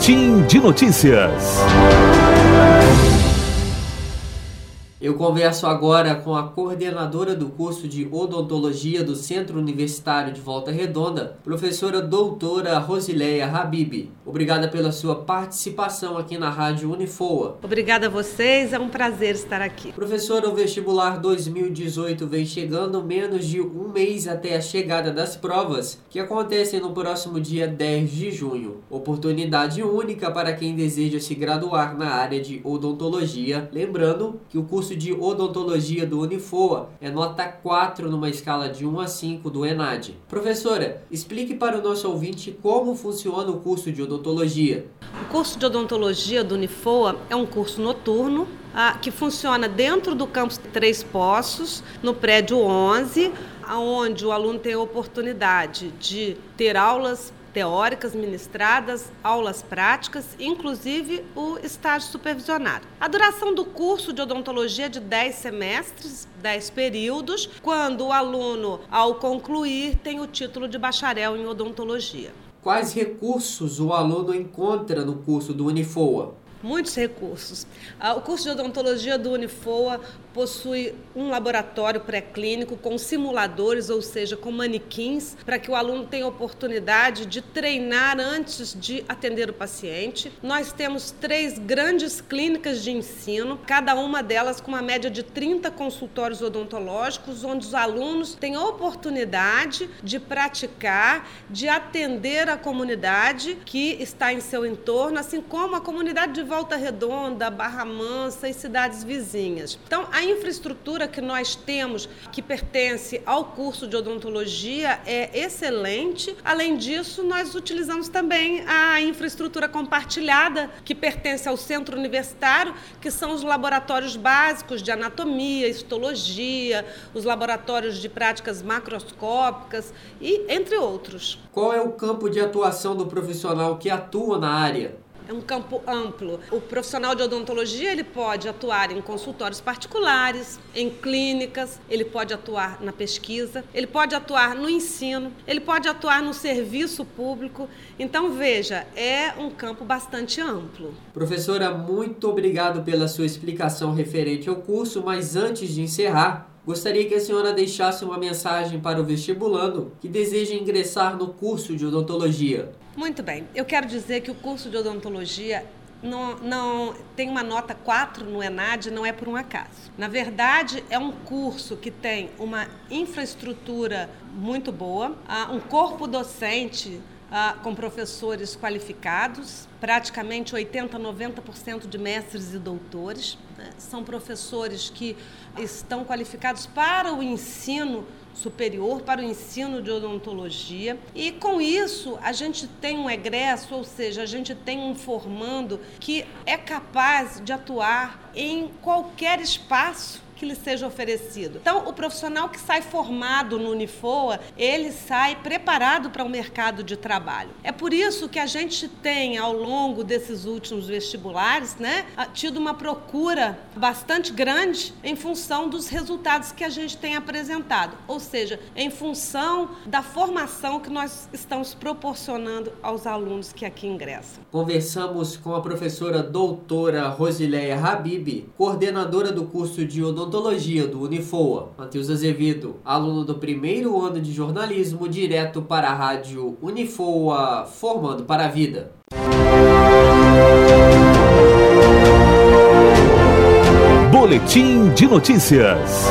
Boletim de Notícias. Eu converso agora com a coordenadora do curso de odontologia do Centro Universitário de Volta Redonda, professora doutora Rosileia Habib. Obrigada pela sua participação aqui na Rádio Unifoa. Obrigada a vocês, é um prazer estar aqui. Professora, o vestibular 2018 vem chegando menos de um mês até a chegada das provas, que acontecem no próximo dia 10 de junho. Oportunidade única para quem deseja se graduar na área de odontologia. Lembrando que o curso de odontologia do Unifoa é nota 4 numa escala de 1 a 5 do ENAD. Professora, explique para o nosso ouvinte como funciona o curso de odontologia. O curso de odontologia do Unifoa é um curso noturno ah, que funciona dentro do campus Três Poços, no prédio 11, onde o aluno tem a oportunidade de ter aulas teóricas ministradas, aulas práticas, inclusive o estágio supervisionado. A duração do curso de odontologia é de 10 semestres, 10 períodos, quando o aluno, ao concluir, tem o título de bacharel em odontologia. Quais recursos o aluno encontra no curso do Unifoa? Muitos recursos. Ah, o curso de odontologia do Unifoa possui um laboratório pré-clínico com simuladores, ou seja, com manequins, para que o aluno tenha oportunidade de treinar antes de atender o paciente. Nós temos três grandes clínicas de ensino, cada uma delas com uma média de 30 consultórios odontológicos, onde os alunos têm a oportunidade de praticar, de atender a comunidade que está em seu entorno, assim como a comunidade de Volta Redonda, Barra Mansa e cidades vizinhas. Então, a infraestrutura que nós temos, que pertence ao curso de odontologia, é excelente. Além disso, nós utilizamos também a infraestrutura compartilhada, que pertence ao centro universitário, que são os laboratórios básicos de anatomia, histologia, os laboratórios de práticas macroscópicas e entre outros. Qual é o campo de atuação do profissional que atua na área? É um campo amplo. O profissional de odontologia ele pode atuar em consultórios particulares, em clínicas, ele pode atuar na pesquisa, ele pode atuar no ensino, ele pode atuar no serviço público. Então veja, é um campo bastante amplo. Professora, muito obrigado pela sua explicação referente ao curso, mas antes de encerrar, Gostaria que a senhora deixasse uma mensagem para o vestibulando que deseja ingressar no curso de odontologia. Muito bem. Eu quero dizer que o curso de odontologia não, não, tem uma nota 4 no ENAD, não é por um acaso. Na verdade, é um curso que tem uma infraestrutura muito boa, ah, um corpo docente ah, com professores qualificados, praticamente 80, 90% de mestres e doutores. Né? São professores que estão qualificados para o ensino superior, para o ensino de odontologia. E com isso, a gente tem um egresso, ou seja, a gente tem um formando que é capaz de atuar em qualquer espaço que lhe seja oferecido. Então, o profissional que sai formado no Unifoa, ele sai preparado para o mercado de trabalho. É por isso que a gente tem, ao longo desses últimos vestibulares, né, tido uma procura bastante grande em função dos resultados que a gente tem apresentado, ou seja, em função da formação que nós estamos proporcionando aos alunos que aqui ingressam. Conversamos com a professora doutora Rosileia Habib, coordenadora do curso de odontologia odontologia do Unifoa, Matheus Azevedo, aluno do primeiro ano de jornalismo, direto para a rádio Unifoa, formando para a vida. Boletim de notícias.